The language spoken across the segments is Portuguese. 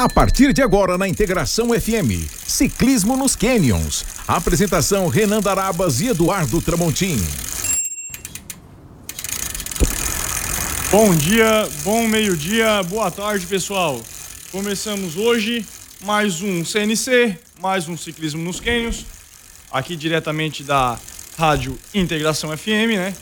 A partir de agora na Integração FM, Ciclismo nos Canyons. Apresentação Renan Darabas e Eduardo Tramontim. Bom dia, bom meio-dia, boa tarde, pessoal. Começamos hoje mais um CNC, mais um Ciclismo nos Canyons, aqui diretamente da Rádio Integração FM, né?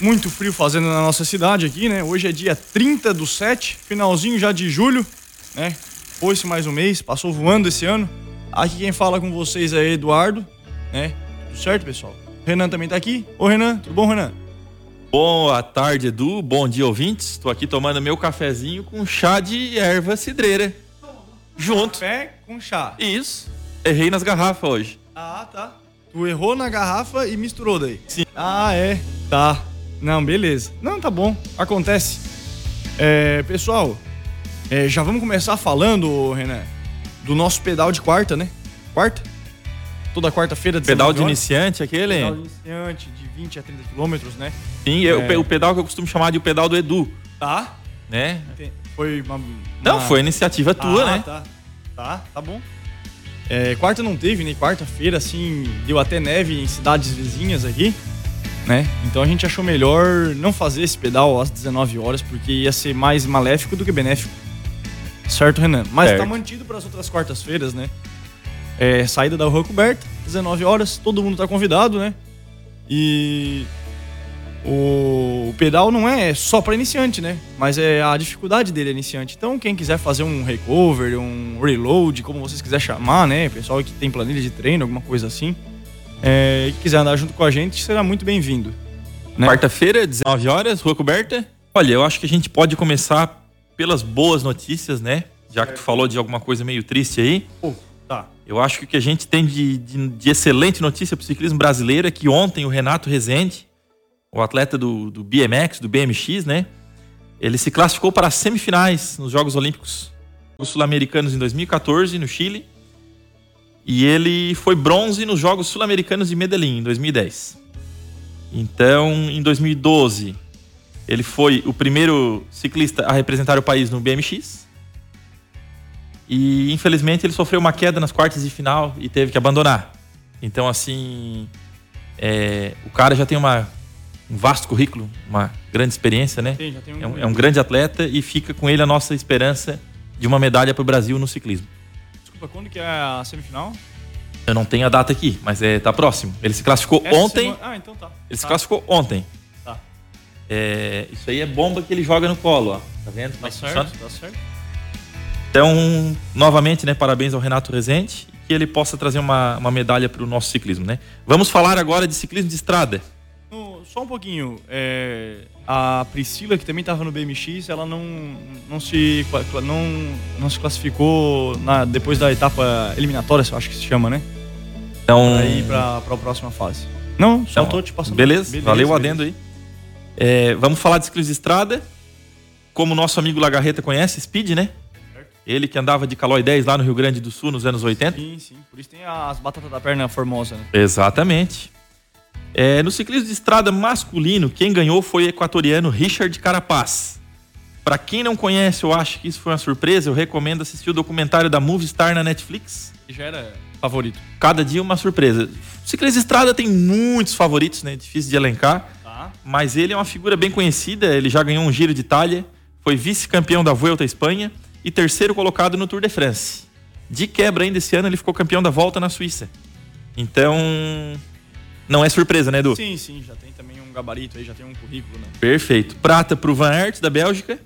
Muito frio fazendo na nossa cidade aqui, né? Hoje é dia 30 do 7, finalzinho já de julho, né? Foi-se mais um mês, passou voando esse ano. Aqui quem fala com vocês é Eduardo, né? Tudo certo, pessoal? Renan também tá aqui. Ô, Renan, tudo bom, Renan? Boa tarde, Edu. Bom dia, ouvintes. Estou aqui tomando meu cafezinho com chá de erva cidreira. Junto. Café com chá. Isso. Errei nas garrafas hoje. Ah, tá. Tu errou na garrafa e misturou daí? Sim. Ah, é. Tá. Não, beleza. Não, tá bom. Acontece. É, pessoal, é, já vamos começar falando, Renan, do nosso pedal de quarta, né? Quarta? Toda quarta-feira. Pedal de iniciante, aquele? Pedal de iniciante, de 20 a 30 quilômetros, né? Sim, é. o pedal que eu costumo chamar de o pedal do Edu. Tá. Né? Foi uma, uma... Não, foi iniciativa tua, ah, né? Tá, tá, tá bom. É, quarta não teve, né? Quarta-feira, assim, deu até neve em cidades vizinhas aqui, né? Então a gente achou melhor não fazer esse pedal às 19 horas, porque ia ser mais maléfico do que benéfico. Certo, Renan? Mas certo. tá mantido para as outras quartas-feiras, né? É, saída da rua coberta, 19 horas, todo mundo tá convidado, né? E o, pedal não é só para iniciante, né? Mas é a dificuldade dele é iniciante. Então, quem quiser fazer um recover, um reload, como vocês quiserem chamar, né? Pessoal que tem planilha de treino, alguma coisa assim, é, que quiser andar junto com a gente, será muito bem-vindo. Né? Quarta-feira, 19 horas, rua coberta. Olha, eu acho que a gente pode começar pelas boas notícias, né? Já que tu falou de alguma coisa meio triste aí. Oh, tá. Eu acho que o que a gente tem de, de, de excelente notícia para o ciclismo brasileiro é que ontem o Renato Rezende, o atleta do, do BMX, do BMX, né? Ele se classificou para as semifinais nos Jogos Olímpicos Sul-Americanos em 2014, no Chile. E ele foi bronze nos Jogos Sul-Americanos de Medellín, em 2010. Então, em 2012, ele foi o primeiro ciclista a representar o país no BMX. E, infelizmente, ele sofreu uma queda nas quartas de final e teve que abandonar. Então, assim, é, o cara já tem uma um vasto currículo, uma grande experiência, né? Sim, já tem um é, um, é um grande atleta e fica com ele a nossa esperança de uma medalha para o Brasil no ciclismo. Desculpa, quando que é a semifinal? Eu não tenho a data aqui, mas é, tá próximo. Ele se classificou Essa ontem. semana- Ah, então tá. Ele se Tá, classificou ontem. É, isso aí é bomba que ele joga no colo, ó. Tá vendo? Tá certo, tá certo. Então, novamente, né, parabéns ao Renato Rezende e que ele possa trazer uma, uma medalha para o nosso ciclismo, né? Vamos falar agora de ciclismo de estrada. No- só um pouquinho. é, a Priscila, que também estava no BMX, ela não, não, se, não, não se classificou na, depois da etapa eliminatória, eu acho que se chama, né? Então, Pra ir pra, pra próxima fase. Não, só Então, tô te passando. Beleza, valeu o adendo aí. É, vamos falar de ciclismo de estrada. Como nosso amigo Lagarreta conhece, Speed, né? Certo. Ele que andava de Calói 10 lá no Rio Grande do Sul nos anos 80. Sim, sim. Por isso tem as batatas da perna formosa, né? Exatamente. É, no ciclismo de estrada masculino, quem ganhou foi o equatoriano Richard Carapaz. Para quem não conhece ou acha que isso foi uma surpresa, eu recomendo assistir o documentário da Movistar na Netflix. Que já era favorito. Cada dia uma surpresa. O ciclismo de estrada tem muitos favoritos, né? Difícil de elencar. Tá. Mas ele é uma figura bem conhecida, ele já ganhou um Giro de Itália, foi vice-campeão da Vuelta à Espanha e terceiro colocado no Tour de France. De quebra ainda esse ano ele ficou campeão da Volta na Suíça. Então, não é surpresa, né, Edu? Sim, sim, já tem também um gabarito aí, já tem um currículo, né? Perfeito. Prata pro Van Aert, da Bélgica,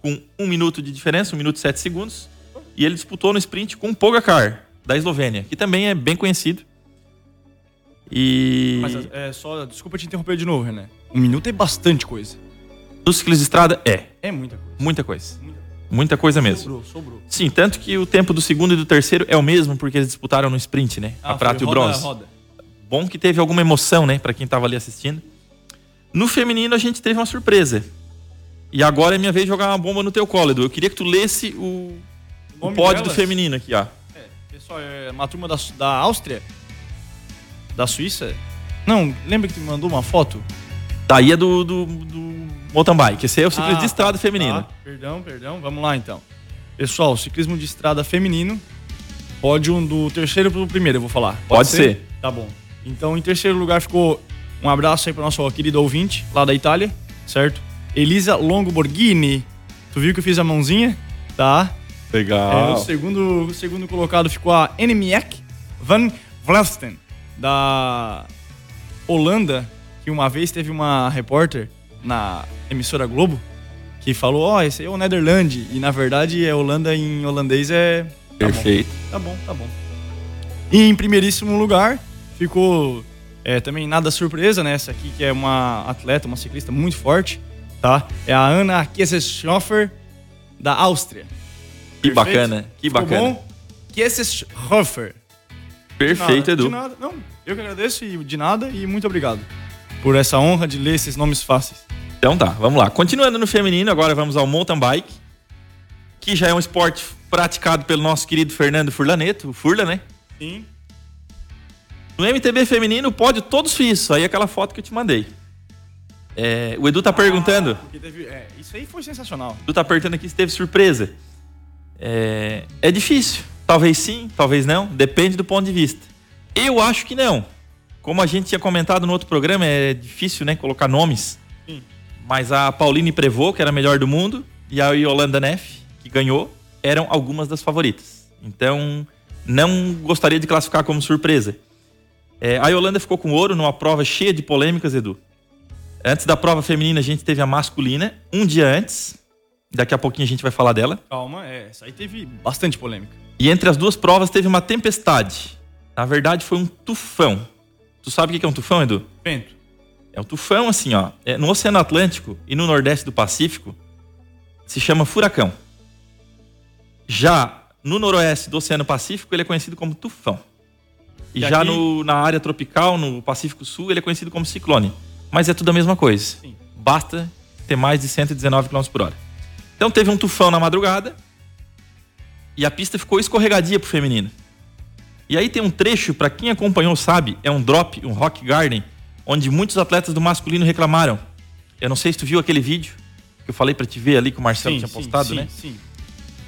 com um minuto de diferença, um minuto e sete segundos. E ele disputou no sprint com o Pogacar, da Eslovênia, que também é bem conhecido. E Mas é só. Desculpa te interromper de novo, René. Um minuto é bastante coisa. no ciclismo de estrada, é. É muita coisa. Muita coisa. Muita coisa. Muita coisa mesmo. Sobrou, sobrou. Sim, tanto que o tempo do segundo e do terceiro é o mesmo, porque eles disputaram no sprint, né? a Ah, prata e o roda, bronze. roda. Bom que teve alguma emoção, né, Pra quem tava ali assistindo. No feminino a gente teve uma surpresa. E agora é minha vez de jogar uma bomba no teu colo, Edu. Eu queria que tu lesse o, o nome pódio do feminino aqui, ó. É, pessoal, é uma turma da, da Áustria? Da Suíça? Não, lembra que tu me mandou uma foto? Daí é do, do, do mountain bike. Esse aí é o ciclismo Ah, de estrada tá, feminino. tá. Perdão, perdão. Vamos lá então. Pessoal, ciclismo de estrada feminino, pódio do terceiro pro primeiro, eu vou falar. Pode, ser? Tá bom. Então, em terceiro lugar ficou um abraço aí para nosso querido ouvinte lá da Itália, certo? Elisa Longoborghini. Tu viu que eu fiz a mãozinha? Tá. É, Legal. o, segundo, o segundo colocado ficou a Ennemiek van Vlesten, da Holanda, que uma vez teve uma repórter na emissora Globo que falou: Ó, esse aí é o Netherland. E na verdade, é Holanda em holandês é. Tá bom. Perfeito. Tá bom, tá bom. E em primeiríssimo lugar ficou é, também nada surpresa, né? Essa aqui que é uma atleta, uma ciclista muito forte, tá? É a Ana Kieseschhofer, da Áustria. Que Perfeito? bacana, que Ficou bacana. bom? Kieseschhofer. Perfeito, Nada, Edu. De nada. Não, eu que agradeço e de nada e muito obrigado por essa honra de ler esses nomes fáceis. Então tá, vamos lá. Continuando no feminino, agora vamos ao mountain bike, que já é um esporte praticado pelo nosso querido Fernando Furlaneto, o Furla, né? Sim. No MTB feminino, o pódio todos fiz. Aí aquela foto que eu te mandei. É, o Edu tá perguntando. Porque teve- é, isso aí foi sensacional. Tu tá perguntando aqui se teve surpresa. É, é difícil. Talvez sim, talvez não. Depende do ponto de vista. Eu acho que não. Como a gente tinha comentado no outro programa, é difícil, né? Colocar nomes. Sim. Mas a Pauline Prevot, que era a melhor do mundo, e a Yolanda Neff, que ganhou, eram algumas das favoritas. Então, não gostaria de classificar como surpresa. É, a Yolanda ficou com ouro numa prova cheia de polêmicas, Edu. Antes da prova feminina, a gente teve a masculina, um dia antes. Daqui a pouquinho a gente vai falar dela. Calma, é, essa aí teve bastante polêmica. E entre as duas provas teve uma tempestade. Na verdade, foi um tufão. Tu sabe o que é um tufão, Edu? Vento. É um tufão assim, ó. É, no Oceano Atlântico e no Nordeste do Pacífico se chama furacão. Já no Noroeste do Oceano Pacífico ele é conhecido como tufão. E, E já aqui- no- na área tropical, no Pacífico Sul, ele é conhecido como ciclone. Mas é tudo a mesma coisa. Sim. Basta ter mais de 119 km por hora. Então teve um tufão na madrugada e a pista ficou escorregadia pro feminino. E aí tem um trecho, pra quem acompanhou sabe, é um drop, um rock garden, onde muitos atletas do masculino reclamaram. Eu não sei se tu viu aquele vídeo que eu falei pra te ver ali que o Marcelo tinha postado, sim, né? Sim.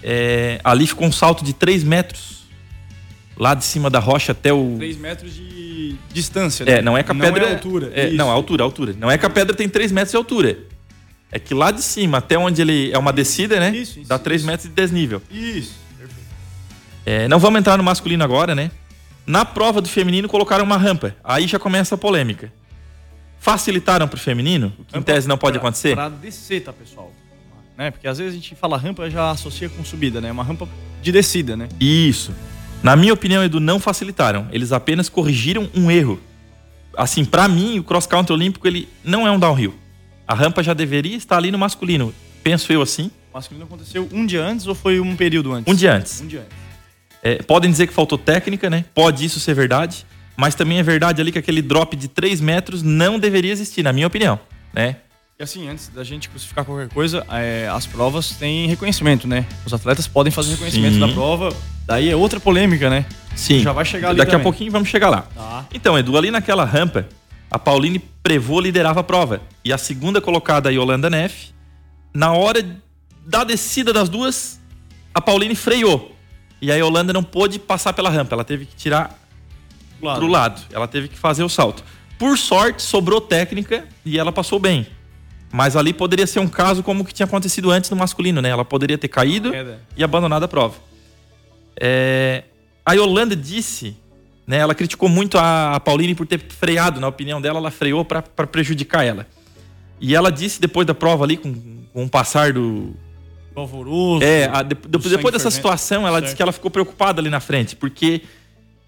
É, ali ficou um salto de 3 metros. Lá de cima da rocha até o. 3 metros de distância, né? É, não é que a pedra. Não é altura. É, não, a altura, a altura. Não é que a pedra tem 3 metros de altura. É que lá de cima, até onde ele. É uma descida, né? Isso, isso, Dá 3 isso. metros de desnível. Isso. É, não vamos entrar no masculino agora, né? Na prova do feminino colocaram uma rampa. Aí já começa a polêmica. Facilitaram pro feminino, o que em tese não pode Pra- acontecer. Pra descer, tá, pessoal? Né? Porque às vezes a gente fala rampa já associa com subida, né? Uma rampa de descida, né? Isso. Na minha opinião, Edu, não facilitaram. Eles apenas corrigiram um erro. Assim, pra mim, o cross country olímpico ele não é um downhill. A rampa já deveria estar ali no masculino. Penso eu assim. O masculino aconteceu um dia antes ou foi um período antes? Um dia antes. Um dia antes. É, podem dizer que faltou técnica, né? Pode isso ser verdade. Mas também é verdade ali que aquele drop de 3 metros não deveria existir, na minha opinião. Né? E assim, antes da gente crucificar qualquer coisa, é, as provas têm reconhecimento, né? Os atletas podem fazer reconhecimento Sim. da prova. Daí é outra polêmica, né? Sim. Já vai chegar ali Daqui a também. pouquinho vamos chegar lá. Tá. Então, Edu, ali naquela rampa, a Pauline Prevô liderava a prova. E a segunda colocada, a Yolanda Neff, na hora da descida das duas, a Pauline freou. E a Yolanda não pôde passar pela rampa, ela teve que tirar Claro. pro lado. Ela teve que fazer o salto. Por sorte, sobrou técnica e ela passou bem. Mas ali poderia ser um caso como o que tinha acontecido antes no masculino, né? Ela poderia ter caído Queda. e abandonado a prova. É, a Yolanda disse, né? Ela criticou muito a, a Pauline por ter freado, na opinião dela, ela freou para prejudicar ela. E ela disse depois da prova ali, com, com o passar do, Do alvoroço. é, a- de- depois dessa fervente. situação, ela disse Certo. que ela ficou preocupada ali na frente, porque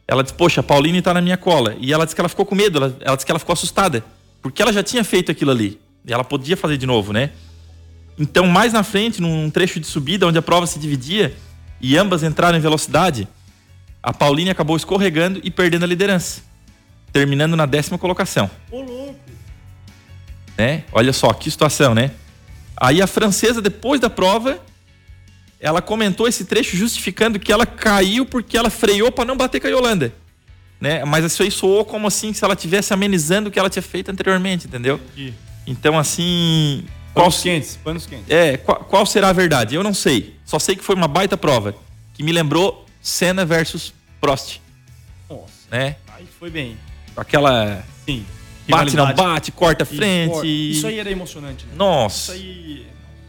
ela disse, poxa, a Pauline tá na minha cola. E ela disse que ela ficou com medo, ela, ela disse que ela ficou assustada, porque ela já tinha feito aquilo ali. E ela podia fazer de novo, né? Então, mais na frente, num trecho de subida, onde a prova se dividia, e ambas entraram em velocidade, a Pauline acabou escorregando e perdendo a liderança, terminando na décima colocação Ô, louco. né? Olha só, que situação, né? Aí a francesa, depois da prova, ela comentou esse trecho justificando que ela caiu porque ela freou para não bater com a Yolanda. Né? Mas isso aí soou como assim se ela tivesse amenizando o que ela tinha feito anteriormente, entendeu? Ih, Então, assim, Qual, Panos quentes, panos quentes. é, qual, qual será a verdade? Eu não sei. Só sei que foi uma baita prova. Que me lembrou Senna versus Prost. Nossa, Né? aí foi bem. Aquela. Sim. Bate, não bate, corta a Isso, frente. pô, Isso aí era emocionante, né? Isso Nossa. aí.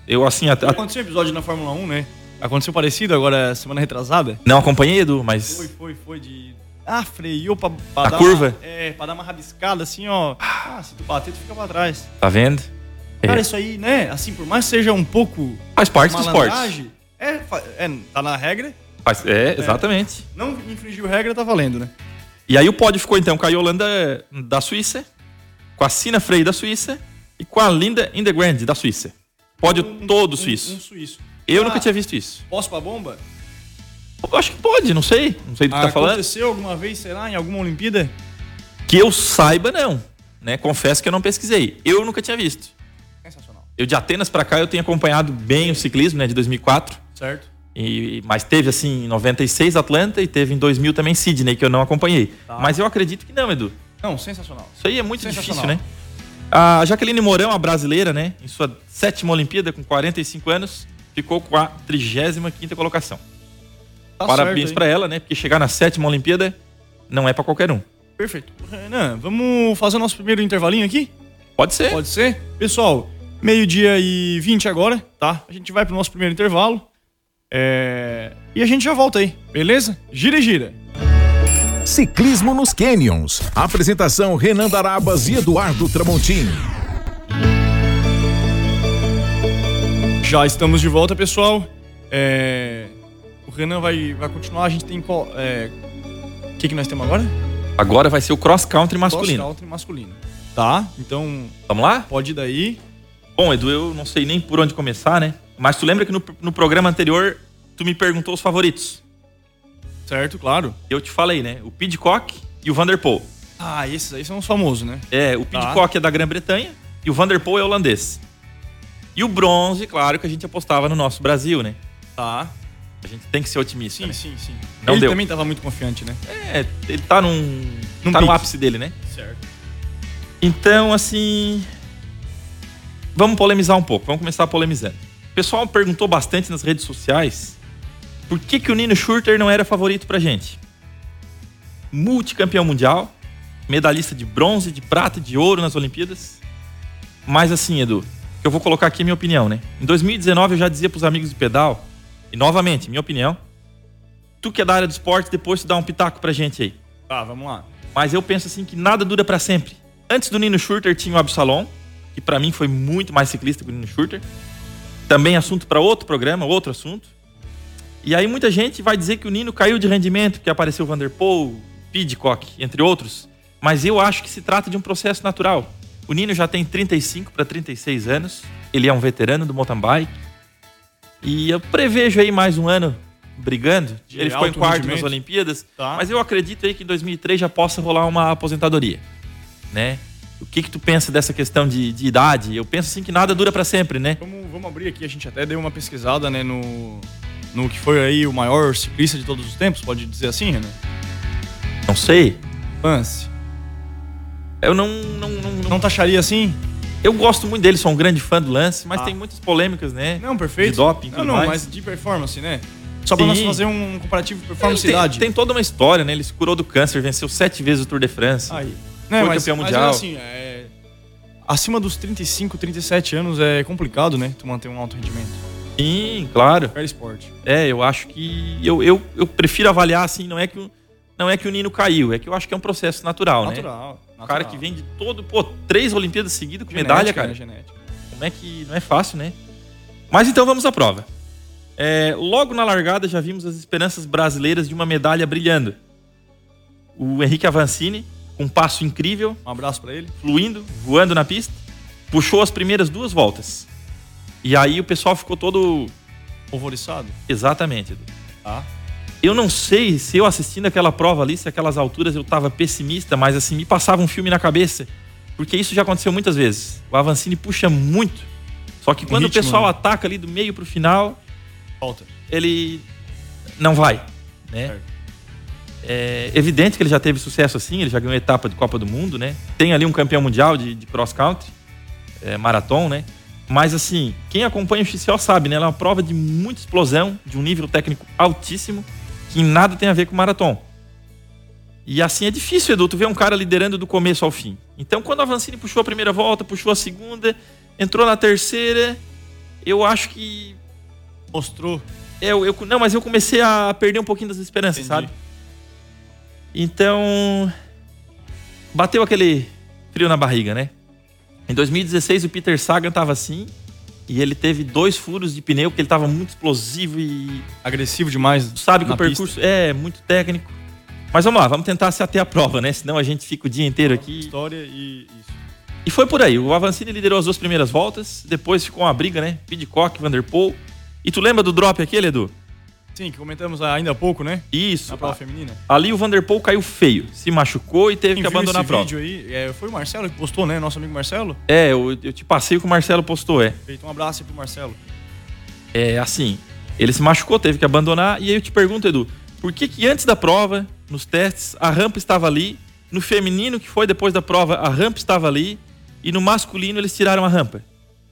Eu assim. até- Aconteceu um episódio na Fórmula 1, né? Aconteceu parecido agora semana retrasada. não acompanhei, Edu, mas. Foi, foi, foi de. Ah, freou pra, pra A dar curva? Uma, é, pra dar uma rabiscada assim, ó. Ah, se tu bater, tu fica pra trás. Tá vendo? É. Cara, isso aí, né? Assim, por mais que seja um pouco. Faz parte do esporte. É, é, tá na regra. Faz- é, exatamente. Não infringiu regra, tá valendo, né? E aí o pódio ficou então com a Yolanda da Suíça, com a Sina Frey da Suíça e com a Linda Indegrand da Suíça. Pódio todo Um- suíço. Um, suíço. Eu Ah, nunca tinha visto isso. Posso pra bomba? Eu acho que pode, não sei. Não sei do que tá falando. Aconteceu alguma vez, sei lá, em alguma Olimpíada? Que eu saiba, não. Né? Confesso que eu não pesquisei. Eu nunca tinha visto. Sensacional. Eu de Atenas pra cá eu tenho acompanhado bem o ciclismo, né, de 2004. Certo? E, mas teve assim em 96 Atlanta e teve em 2000 também Sydney que eu não acompanhei. Tá. Mas eu acredito que não, Edu. Não, sensacional. Isso aí é muito difícil, né? A Jaqueline Mourão, a brasileira, né, em sua sétima Olimpíada com 45 anos, ficou com a 35ª colocação. Tá Parabéns pra ela, né? Porque chegar na sétima Olimpíada não é pra qualquer um. Perfeito. Renan, vamos fazer o nosso primeiro intervalinho aqui? Pode ser. Pode ser? Pessoal, meio-dia e 20 agora, tá? A gente vai pro nosso primeiro intervalo. É... E a gente já volta aí, beleza? Gira e gira. Ciclismo nos Canyons. Apresentação Renan Darabas e Eduardo Tramontini. Já estamos de volta, pessoal. É... O Renan vai, vai continuar. A gente tem qual. é, O que, que nós temos agora? Agora vai ser o cross country masculino. Cross country masculino. Tá, então Vamos lá? pode ir daí. Bom, Edu, eu não sei nem por onde começar, né? Mas tu lembra que no, no programa anterior tu me perguntou os favoritos? Certo, claro. Eu te falei, né? O Pidcock e o Vanderpool. Ah, esses aí são os famosos, né? É, o Tá. Pidcock é da Grã-Bretanha e o Vanderpool é holandês. E o bronze, claro, que a gente apostava no nosso Brasil, né? Tá. A gente tem que ser otimista, Sim, né? sim, sim. Não Ele deu. também tava muito confiante, né? É, ele tá num. Num tá no pique. ápice dele, né? Certo. Então, assim. Vamos polemizar um pouco, vamos começar polemizando. O pessoal perguntou bastante nas redes sociais por que, que o Nino Schurter não era favorito pra gente. Multicampeão mundial, medalhista de bronze, de prata e de ouro nas Olimpíadas. Mas assim, Edu, eu vou colocar aqui a minha opinião, né? Em 2019 eu já dizia pros amigos do pedal, e novamente, minha opinião, tu que é da área do esporte, depois tu dá um pitaco pra gente aí. Tá, vamos lá. Mas eu penso assim que nada dura pra sempre. Antes do Nino Schurter tinha o Absalom, que pra mim foi muito mais ciclista que o Nino Schurter. Também assunto pra outro programa, outro assunto. E aí muita gente vai dizer que o Nino caiu de rendimento, que apareceu o Vanderpool, Pidcock, entre outros. Mas eu acho que se trata de um processo natural. O Nino já tem 35 para 36 anos. Ele é um veterano do mountain bike. E eu prevejo aí mais um ano brigando. De ele ficou em quarto rendimento. nas Olimpíadas. Tá. Mas eu acredito aí que em 2003 já possa rolar uma aposentadoria, né? O que que tu pensa dessa questão de, de idade? Eu penso assim que nada dura pra sempre, né? Vamos, vamos abrir aqui, a gente até deu uma pesquisada, né, no, no que foi aí o maior ciclista de todos os tempos, pode dizer assim, Renan? Não sei. Lance. Eu não, não, não, não- Não taxaria assim? eu gosto muito dele, sou um grande fã do Lance, mas Ah. tem muitas polêmicas, né? Não, perfeito. De doping Não, não, mais. mas de performance, né? Só pra Sim. nós fazer um comparativo Ele performance-idade. tem, tem toda uma história, né? Ele se curou do câncer, venceu sete vezes o Tour de France. Aí. Foi Né, mas, campeão mas mundial. é assim, é... Acima dos 35, 37 anos é complicado, né? Tu manter um alto rendimento. Sim, claro. Qualquer esporte. É, eu acho que. Eu, eu, eu prefiro avaliar assim, não é que o, não é que o Nino caiu, é que eu acho que é um processo natural, né? Natural. O cara que vem de todo, pô, três Olimpíadas seguidas com medalha, cara. Genética. Como é que. Não é fácil, né? Mas então vamos à prova. É, logo na largada já vimos as esperanças brasileiras de uma medalha brilhando. O Henrique Avancini, com um passo incrível, Um abraço pra ele. fluindo, voando na pista, puxou as primeiras duas voltas. E aí o pessoal ficou todo. Alvoriçado. Exatamente, Edu. Tá. Eu não sei se eu assistindo aquela prova ali, se aquelas alturas eu tava pessimista, mas assim, me passava um filme na cabeça. Porque isso já aconteceu muitas vezes. O Avancini puxa muito. Só que quando ritmo, o pessoal né? ataca ali do meio pro final, Falta. ele não vai, né? Certo. É evidente que ele já teve sucesso assim, ele já ganhou etapa de Copa do Mundo, né? Tem ali um campeão mundial de, de cross country, é, maratona, né? Mas assim, quem acompanha o XCO sabe, né? Ela é uma prova de muita explosão, de um nível técnico altíssimo, que em nada tem a ver com maratona. E assim é difícil, Edu, tu ver um cara liderando do começo ao fim. Então, quando a Vancini puxou a primeira volta, puxou a segunda, entrou na terceira, eu acho que. Mostrou. Eu, eu, não, mas eu comecei a perder um pouquinho das esperanças, Entendi. sabe? Então. Bateu aquele frio na barriga, né? Em 2016, o Peter Sagan tava assim. E ele teve dois furos de pneu, porque ele tava muito explosivo e Agressivo demais. Sabe que o percurso é muito técnico. Mas vamos lá, vamos tentar se ater à prova, né? Senão a gente fica o dia inteiro pista. aqui. História e isso. E foi por aí. O Avancini liderou as duas primeiras voltas. Depois ficou uma briga, né? Pidcock, Vanderpool. E tu lembra do drop aquele, Edu? Sim, que comentamos ainda há pouco, né? Isso. Na prova feminina. Ali o Vanderpool caiu feio. Se machucou e teve Quem que viu abandonar a esse prova. vídeo aí, é, foi o Marcelo que postou, né? Nosso amigo Marcelo. É, eu, eu te passei o que o Marcelo postou, é. Feito um abraço aí pro Marcelo. É assim, ele se machucou, teve que abandonar. E aí eu te pergunto, Edu, por que que antes da prova, nos testes, a rampa estava ali, no feminino que foi depois da prova, a rampa estava ali, e no masculino eles tiraram a rampa?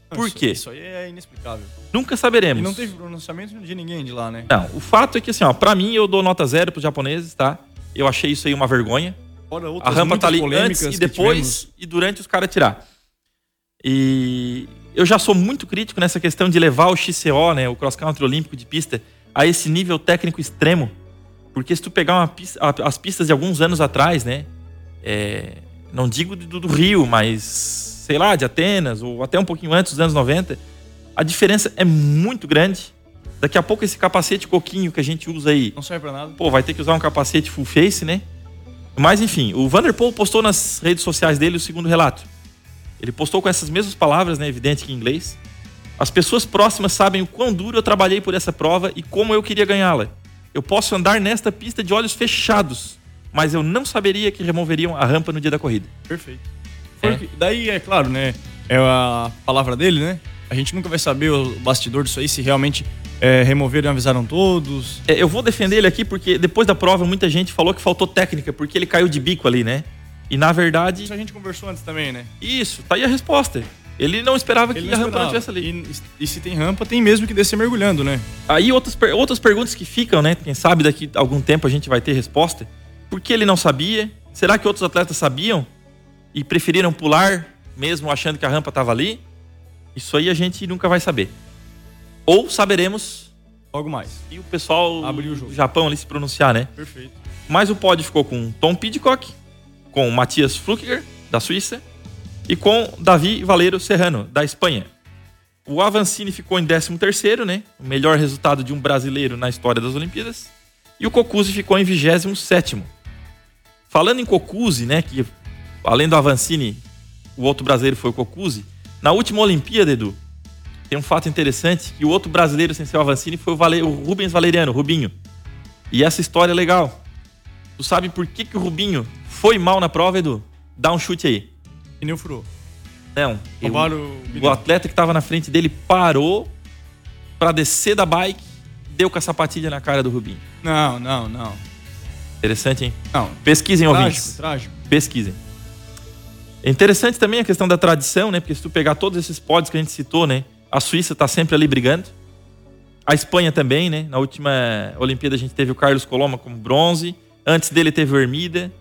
Por Isso- quê? Isso aí é inexplicável. Nunca saberemos. E não teve pronunciamento de ninguém de lá, né? Não, o fato é que assim, ó, pra mim eu dou nota zero pros japoneses, tá? Eu achei isso aí uma vergonha. Fora A outras rampa tá ali antes e depois e durante os caras tirar. E eu já sou muito crítico nessa questão de levar o XCO, né, o cross country olímpico de pista, a esse nível técnico extremo. Porque se tu pegar pista- a- as pistas de alguns anos atrás, né, é, não digo do, do Rio, mas sei lá, de Atenas ou até um pouquinho antes dos anos 90, a diferença é muito grande. Daqui a pouco esse capacete coquinho que a gente usa aí, Não serve pra nada. pô, vai ter que usar um capacete full face, né? Mas enfim, o Vanderpool postou nas redes sociais dele o segundo relato. Ele postou com essas mesmas palavras, né, evidente que em inglês. As pessoas próximas sabem o quão duro eu trabalhei por essa prova e como eu queria ganhá-la. Eu posso andar nesta pista de olhos fechados, mas eu não saberia que removeriam a rampa no dia da corrida. Perfeito. Foi É. que- daí, é claro, né? É a palavra dele, né? A gente nunca vai saber o bastidor disso aí, se realmente é, removeram e avisaram todos. É, eu vou defender ele aqui porque depois da prova muita gente falou que faltou técnica porque ele caiu de bico ali, né? E na verdade, Isso a gente conversou antes também, né? isso, tá aí a resposta. Ele não esperava que Ele a não rampa não estivesse ali. E, e se tem rampa, tem mesmo que descer mergulhando, né? Aí outras, outras perguntas que ficam, né? Quem sabe daqui a algum tempo a gente vai ter resposta. Por que ele não sabia? Será que outros atletas sabiam e preferiram pular mesmo achando que a rampa estava ali? Isso aí a gente nunca vai saber. Ou saberemos Logo mais. e o pessoal Abrir o jogo. do Japão ali se pronunciar, né? Perfeito. Mas o pódio ficou com Tom Pidcock, com Matias Flukiger, da Suíça, e com Davi Valeiro Serrano, da Espanha. O Avancini ficou em 13º, né? O melhor resultado de um brasileiro na história das Olimpíadas. E o Cocuzzi ficou em 27º. Falando em Cocuzzi, né, que além do Avancini, o outro brasileiro foi o Cocuzzi. Na última Olimpíada, Edu, tem um fato interessante, que o outro brasileiro sem ser o Avancini foi o, Vale- o Rubens Valeriano, Rubinho. E essa história é legal. Tu sabe por que, que o Rubinho foi mal na prova, Edu? Dá um chute aí. Pneu furou. Não. Roubaram o, o atleta que tava na frente dele parou pra descer da bike, deu com a sapatilha na cara do Rubinho. Não, não, não. Interessante, hein? Não. Pesquisem, Trágico, ouvintes. trágico. Pesquisem. É interessante também a questão da tradição, né? Porque se tu pegar todos esses pódios que a gente citou, né? A Suíça tá sempre ali brigando. A Espanha também, né? Na última Olimpíada a gente teve o Carlos Coloma como bronze. Antes dele teve o Hermida,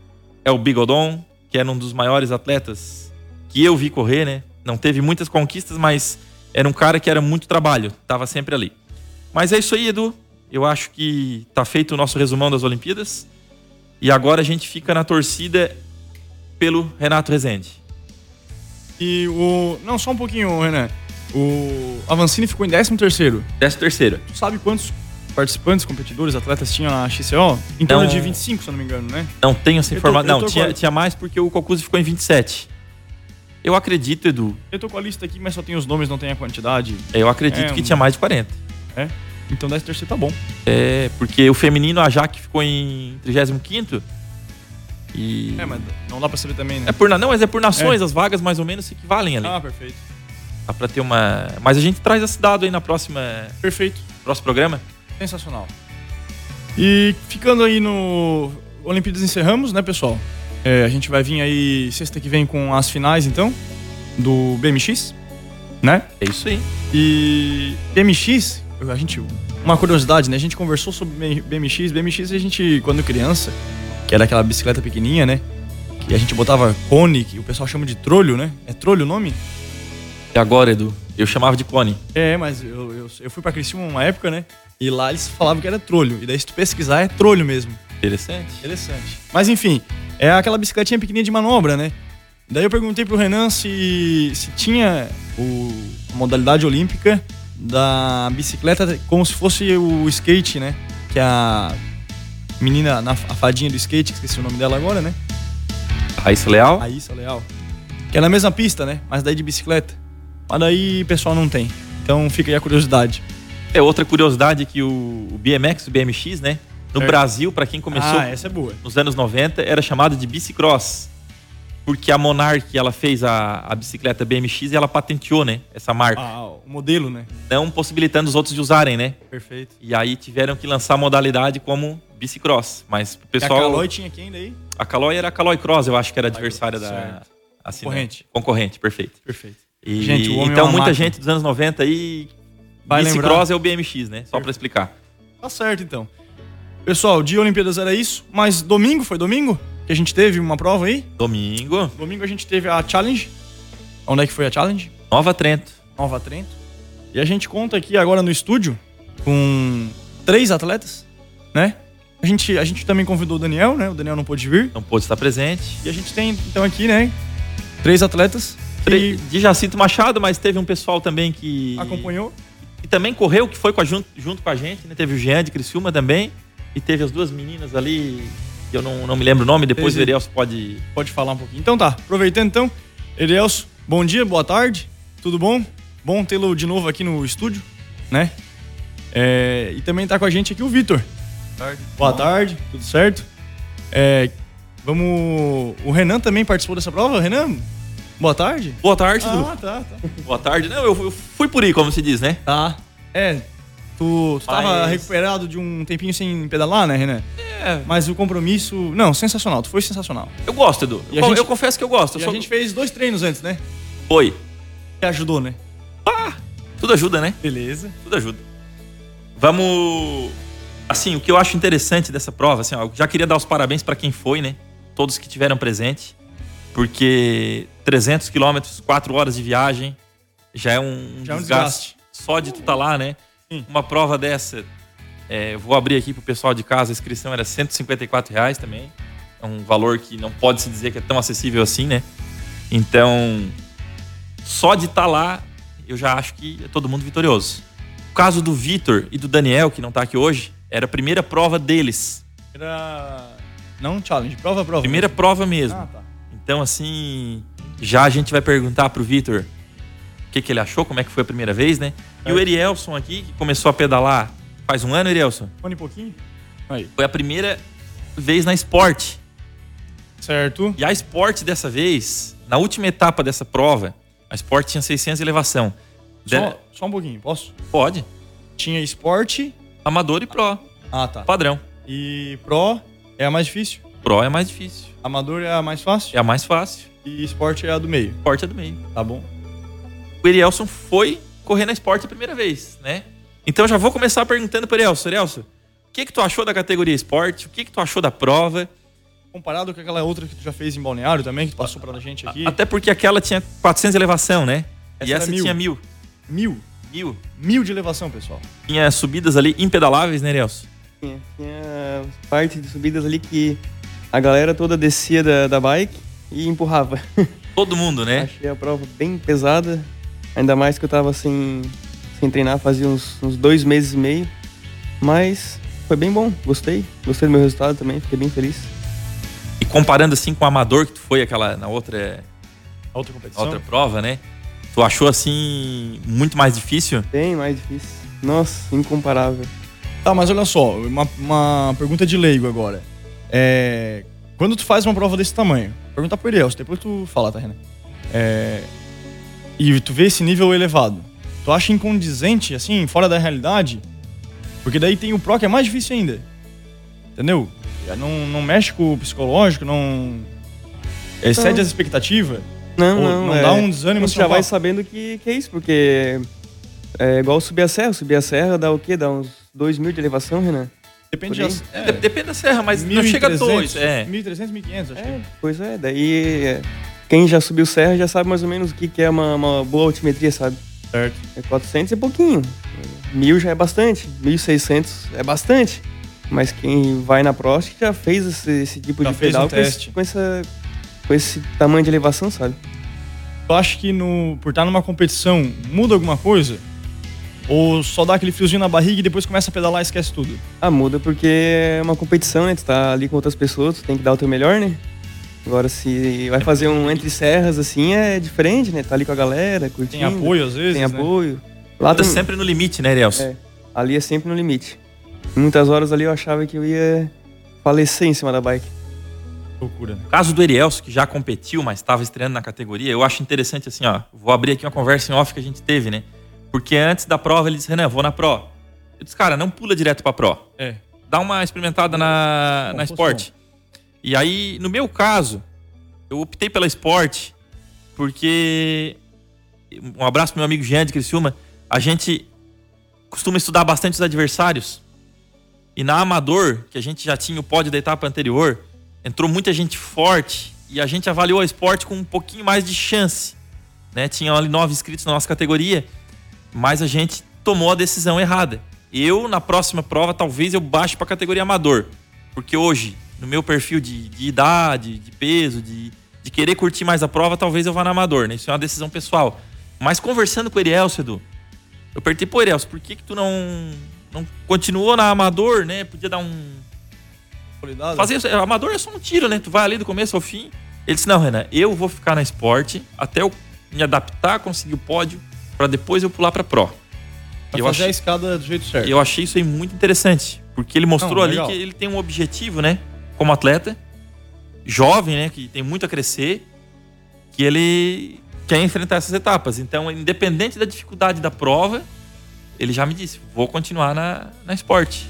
é o Bigodon, que era um dos maiores atletas que eu vi correr, né? Não teve muitas conquistas, mas era um cara que era muito trabalho, tava sempre ali. Mas é isso aí, Edu. Eu acho que tá feito o nosso resumão das Olimpíadas. E agora a gente fica na torcida pelo Renato Rezende. E o. Não, só um pouquinho, Renan. O Avancini ficou em 13 terceiro. Décimo terceiro. Tu sabe quantos participantes, competidores, atletas tinham na XCO? Em torno Não. de 25, se eu não me engano, né? Não tenho essa informação. Não, tinha, tinha mais porque o Cocuzzi ficou em 27. Eu acredito, Edu. Eu tô com a lista aqui, mas só tem os nomes, não tem a quantidade. Eu acredito É, que um- tinha mais de 40. É? Então 10 terceiro tá bom. É, porque o feminino, a Jaque ficou em 35 e... É, mas não dá pra saber também, né? É por, não, mas é por nações, as vagas mais ou menos se equivalem ali. Ah, perfeito. Dá pra ter uma... Mas a gente traz esse dado aí na próxima... Perfeito. Próximo programa. Sensacional. E ficando aí no Olimpíadas encerramos, né, pessoal? É, a gente vai vir aí sexta que vem com as finais, então, do BMX. né? É isso aí. E BMX, a gente, uma curiosidade, né? A gente conversou sobre BMX. BMX a gente, quando criança, que era aquela bicicleta pequenininha, né? Que a gente botava cone, que o pessoal chama de trolho, né? É trolho o nome? E agora, Edu? Eu chamava de cone. É, mas eu, eu, eu fui pra Criciúma uma época, né? E lá eles falavam que era trolho. E daí se tu pesquisar, é trolho mesmo. Interessante. Interessante. Mas enfim, é aquela bicicletinha pequenininha de manobra, né? Daí eu perguntei pro Renan se, se tinha o, a modalidade olímpica da bicicleta como se fosse o skate, né? Que a menina, a fadinha do skate, esqueci o nome dela agora, né? Raíssa Leal? Raíssa Leal. Que é na mesma pista, né? Mas daí de bicicleta. Mas daí o pessoal não tem. Então fica aí a curiosidade. É outra curiosidade que o, o BMX, o BMX, né? No é. Brasil, para quem começou ah, essa é boa. nos anos 90, era chamado de bicicross. Porque a Monarch, ela fez a, a bicicleta BMX e ela patenteou, né? Essa marca. Ah, o modelo, né? Não possibilitando os outros de usarem, né? Perfeito. E aí tiveram que lançar a modalidade como bicicross. Mas o pessoal... E a Caloi tinha quem daí? A Caloi era a Caloi Cross, eu acho que era adversária da... Assim, concorrente. Né? Concorrente, perfeito. Perfeito. E, gente, então, é muita máquina. gente dos anos 90 aí. Vai Bicicross é o BMX, né? Só para explicar. Tá certo, então. Pessoal, dia Olimpíadas era isso, mas domingo, foi domingo? Que a gente teve uma prova aí? Domingo. Domingo a gente teve a Challenge. Onde é que foi a Challenge? Nova Trento. Nova Trento. E a gente conta aqui agora no estúdio com três atletas, né? A gente, a gente também convidou o Daniel, né? O Daniel não pôde vir. Não pôde estar presente. E a gente tem, então, aqui, né? Três atletas e... De Jacinto Machado, mas teve um pessoal também que. Acompanhou? E também correu, que foi com a, junto, junto com a gente, né? Teve o Jean de Criciúma também. E teve as duas meninas ali, que eu não, não me lembro o nome, depois o Erielso pode. Pode falar um pouquinho. Então tá, aproveitando então. Erielso, bom dia, boa tarde, tudo bom? Bom tê-lo de novo aqui no estúdio, né? É, e também tá com a gente aqui o Vitor. Boa bom. tarde, tudo certo? É, vamos. O Renan também participou dessa prova? Renan, Boa tarde? Boa tarde, Ah, tá, tá. Boa tarde. Não, eu, eu fui por aí, como se diz, né? Tá. É, tu, tu tava Mas- recuperado de um tempinho sem pedalar, né, Renan? É. Mas o compromisso. Não, sensacional, tu foi sensacional. Eu gosto, Edu. E a Eu, gente- eu confesso que eu gosto. Eu E a sou- gente fez dois treinos antes, né? Foi. Que ajudou, né? Ah, tudo ajuda, né? Beleza. Tudo ajuda. Vamos. Assim, o que eu acho interessante dessa prova, assim, ó, eu já queria dar os parabéns para quem foi, né? Todos que tiveram presente porque 300 quilômetros, 4 horas de viagem, já é um, já desgaste, é um desgaste. só de tu tá lá, né? Sim. Uma prova dessa, é, vou abrir aqui para o pessoal de casa, a inscrição era 154 reais também. É um valor que não pode se dizer que é tão acessível assim, né? Então, só de estar tá lá, eu já acho que é todo mundo vitorioso. O caso do Vitor e do Daniel, que não está aqui hoje, era a primeira prova deles. Era. Não challenge, prova, prova. Primeira prova mesmo. Ah, tá. Então, assim, já a gente vai perguntar pro Vitor o que, que ele achou, como é que foi a primeira vez, né? É. E o Erielson aqui, que começou a pedalar faz um ano, Erielson? Um ano e pouquinho? Aí. Foi a primeira vez na Sport. Certo. E a Sport dessa vez, na última etapa dessa prova, a Sport tinha 600 de elevação. Só, de... só um pouquinho, posso? Pode. Tinha Sport... Amador e Pro. Ah, tá. Padrão. E Pro é a mais difícil? Pro é mais difícil. Amador é a mais fácil? É a mais fácil. E esporte é a do meio? Esporte é do meio. Tá bom. O Erielson foi correr na esporte a primeira vez, né? Então já vou começar perguntando para o Erielson. Erielson, o que que tu achou da categoria esporte? O que que tu achou da prova? Comparado com aquela outra que tu já fez em Balneário também, que tu passou pra gente aqui. Até porque aquela tinha 400 de elevação, né? Essa e essa mil. tinha mil. Mil? Mil. Mil de elevação, pessoal. Tinha subidas ali impedaláveis, né, Erielson? Tinha, tinha parte de subidas ali que a galera toda descia da, da bike e empurrava. Todo mundo, né? Achei a prova bem pesada, ainda mais que eu tava sem, sem treinar fazia uns, uns dois meses e meio. Mas foi bem bom, gostei. Gostei do meu resultado também, fiquei bem feliz. E comparando assim com o amador que tu foi aquela na outra outra competição, outra prova, né? Tu achou assim muito mais difícil? Bem mais difícil. Nossa, incomparável. Tá, mas olha só, uma, uma pergunta de leigo agora. É, quando tu faz uma prova desse tamanho, perguntar pro Elielso, depois tu fala, tá, Renan? É, e tu vê esse nível elevado, tu acha incondizente, assim, fora da realidade? Porque daí tem o Pro que é mais difícil ainda. Entendeu? Não, não mexe com o psicológico, não. Excede então, as expectativas. Não, Ou não. não é, dá um desânimo A gente já vai sabendo que, que é isso, porque é igual subir a serra. Subir a serra dá o quê? Dá uns 2 mil de elevação, Renan? Depende das. De- Depende da serra, mas não chega a 1.300, dois. É. 1.300, 1.500, acho que. É, pois é. Daí é, quem já subiu serra já sabe mais ou menos o que, que é uma, uma boa altimetria, sabe? Certo. É 400 é pouquinho. Mil já é bastante. 1.600 é bastante. Mas quem vai na Pro acho que já fez esse, esse tipo Já de pedal um com, esse, com, essa, com esse tamanho de elevação, sabe? Tu acha que no, por estar numa competição muda alguma coisa? Ou só dá aquele friozinho na barriga e depois começa a pedalar e esquece tudo? Ah, muda porque é uma competição, né? Tu tá ali com outras pessoas, tu tem que dar o teu melhor, né? Agora, se vai fazer um entre serras, assim, é diferente, né? Tá ali com a galera, curtindo. Tem apoio às vezes? Tem né? apoio. Lá Anda tem- sempre no limite, né, Arielson? É, ali é sempre no limite. Muitas horas ali eu achava que eu ia falecer em cima da bike. Loucura, né? Caso do Erielso, que já competiu, mas estava estreando na categoria, eu acho interessante assim, ó. Vou abrir aqui uma conversa em off que a gente teve, né? Porque antes da prova ele disse, Renan, vou na Pro. Eu disse, cara, não pula direto pra Pro. É. Dá uma experimentada na, na Sport. E aí, no meu caso, eu optei pela Sport porque. Um abraço pro meu amigo Jean de Criciúma. A gente costuma estudar bastante os adversários. E na Amador, que a gente já tinha o pódio da etapa anterior, entrou muita gente forte e a gente avaliou a Sport com um pouquinho mais de chance. Né? Tinham ali nove inscritos na nossa categoria, mas a gente tomou a decisão errada. Eu, na próxima prova, talvez eu baixe para a categoria Amador. Porque hoje, no meu perfil de, de idade, de peso, de, de querer curtir mais a prova, talvez eu vá na Amador, né? Isso é uma decisão pessoal. Mas conversando com o Erielso, Edu, eu perguntei, pô, Erielso, por que que tu não, não continuou na Amador, né? Podia dar um... Qualidade. Fazer isso. Amador é só um tiro, né? Tu vai ali do começo ao fim. Ele disse, não, Renan, eu vou ficar na esporte até eu me adaptar, conseguir o pódio, para depois eu pular pra Pro. Pra eu fazer achei- a escada do jeito certo. Eu achei isso aí muito interessante, porque ele mostrou Não, ali que ele tem um objetivo, né? Como atleta, jovem, né? Que tem muito a crescer, que ele quer enfrentar essas etapas. Então, independente da dificuldade da prova, ele já me disse: vou continuar na, na esporte.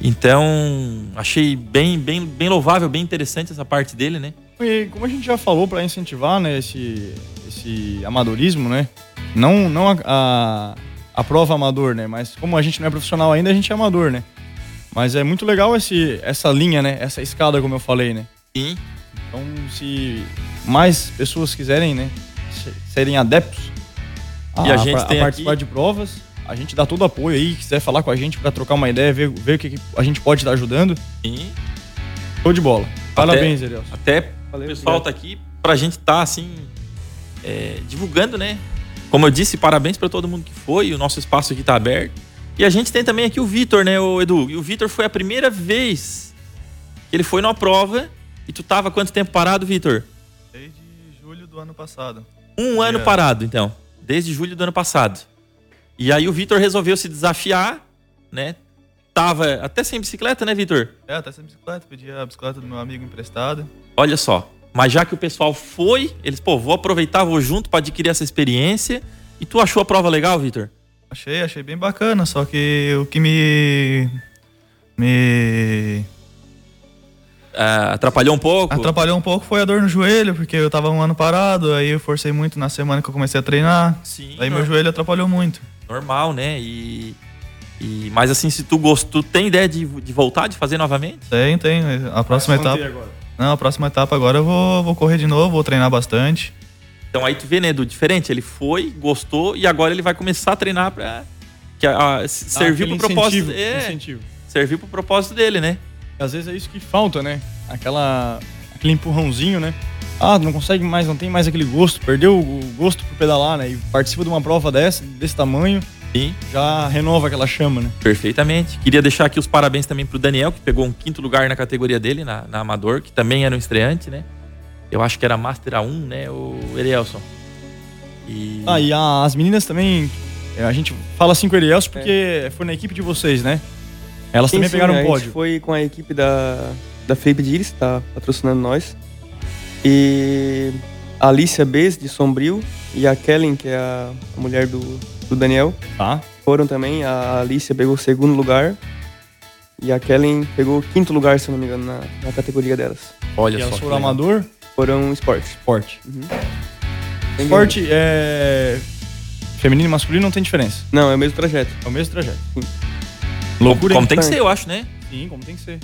Então, achei bem, bem, bem louvável, bem interessante essa parte dele, né? E como a gente já falou para incentivar, né, esse, esse amadorismo, né? Não, não a, a, a prova amador, né? Mas como a gente não é profissional ainda, a gente é amador, né? Mas é muito legal esse, essa linha, né? Essa escada, como eu falei, né? Sim. Então, se mais pessoas quiserem, né, se- serem adeptos E a gente tem participar aqui- de provas, a gente dá todo o apoio aí. Quiser falar com a gente para trocar uma ideia, ver, ver o que, a gente pode estar ajudando, Sim. show de bola. Parabéns, Elielson. Até Valeu, o pessoal obrigado. tá aqui pra gente estar assim é, divulgando, né? Como eu disse, parabéns pra todo mundo que foi, o nosso espaço aqui tá aberto. E a gente tem também aqui o Vitor, né, o Edu? E o Vitor foi a primeira vez que ele foi numa prova e tu tava quanto tempo parado, Vitor? Desde julho do ano passado. Um ano É. parado, então. Desde julho do ano passado. E aí o Vitor resolveu se desafiar, né? Tava até sem bicicleta, né, Vitor? É, até sem bicicleta, pedi a bicicleta do meu amigo emprestada. Olha só. Mas já que o pessoal foi, eles, pô, vou aproveitar, vou junto pra adquirir essa experiência. E tu achou a prova legal, Vitor? Achei, achei bem bacana, só que o que me. me Ah, atrapalhou um pouco? atrapalhou um pouco foi a dor no joelho, porque eu tava um ano parado, aí eu forcei muito na semana que eu comecei a treinar. Sim. Aí meu nor- joelho atrapalhou muito. Normal, né? E, e. Mas assim, se tu gostou, tu tem ideia de, de voltar, de fazer novamente? Tem, tem. A próxima etapa. agora. Não, a próxima etapa agora eu vou, vou correr de novo, vou treinar bastante. Então aí tu vê, né, Edu? Diferente. Ele foi, gostou e agora ele vai começar a treinar pra. Que, a, a- servir Ah, pro propósito. incentivo, É, incentivo. servir pro propósito dele, né? Às vezes é isso que falta, né? Aquela, aquele empurrãozinho, né? Ah, não consegue mais, não tem mais aquele gosto, perdeu o gosto por pedalar, né? E participa de uma prova dessa, desse tamanho, Sim. já renova aquela chama, né? Perfeitamente. Queria deixar aqui os parabéns também pro Daniel, que pegou um quinto lugar na categoria dele, na, na Amador, que também era um estreante, né? Eu acho que era Master A1, né, o Erielson. E... Ah, e a- as meninas também, é, a gente fala assim com o Erielson porque foi na equipe de vocês, né? Elas Sim, também sim, pegaram a um gente pódio. foi com a equipe da, da Felipe Dires, tá patrocinando nós. E a Alicia Bez, de Sombrio, e a Kellen, que é a, a mulher do, do Daniel, Tá? foram também. A Alicia pegou o segundo lugar. E a Kellen pegou o quinto lugar, se eu não me engano, na, na categoria delas. Olha E só. elas que foram amador. Foram esporte. Esporte. Bem Esporte é. Feminino e masculino não tem diferença. Não, é o mesmo trajeto. É o mesmo trajeto. Loucura, como hein? tem que ser, eu acho, né? Sim, como tem que ser.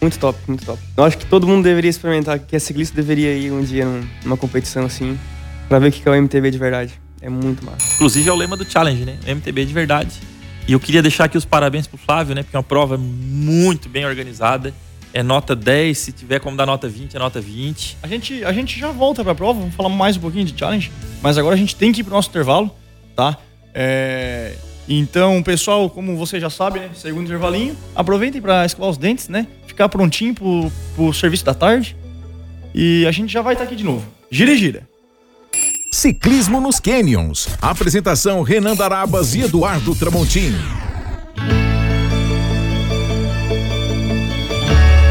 Muito top, muito top. Eu acho que todo mundo deveria experimentar, que a ciclista deveria ir um dia num- numa competição assim, pra ver o que que é o MTB de verdade. É muito massa. Inclusive é o lema do challenge, né? MTB de verdade. E eu queria deixar aqui os parabéns pro Flávio, né? Porque é uma prova muito bem organizada. É nota 10, se tiver como dar nota 20, é nota 20. A gente, a gente já volta pra prova, vamos falar mais um pouquinho de challenge. Mas agora a gente tem que ir pro nosso intervalo, tá? É, Então, pessoal, como você já sabe, né? Segundo intervalinho, aproveitem pra escovar os dentes, né? Ficar prontinho pro, pro serviço da tarde. E a gente já vai estar aqui de novo. Gira e gira. Ciclismo nos Canyons. Apresentação Renan Darabas e Eduardo Tramontini.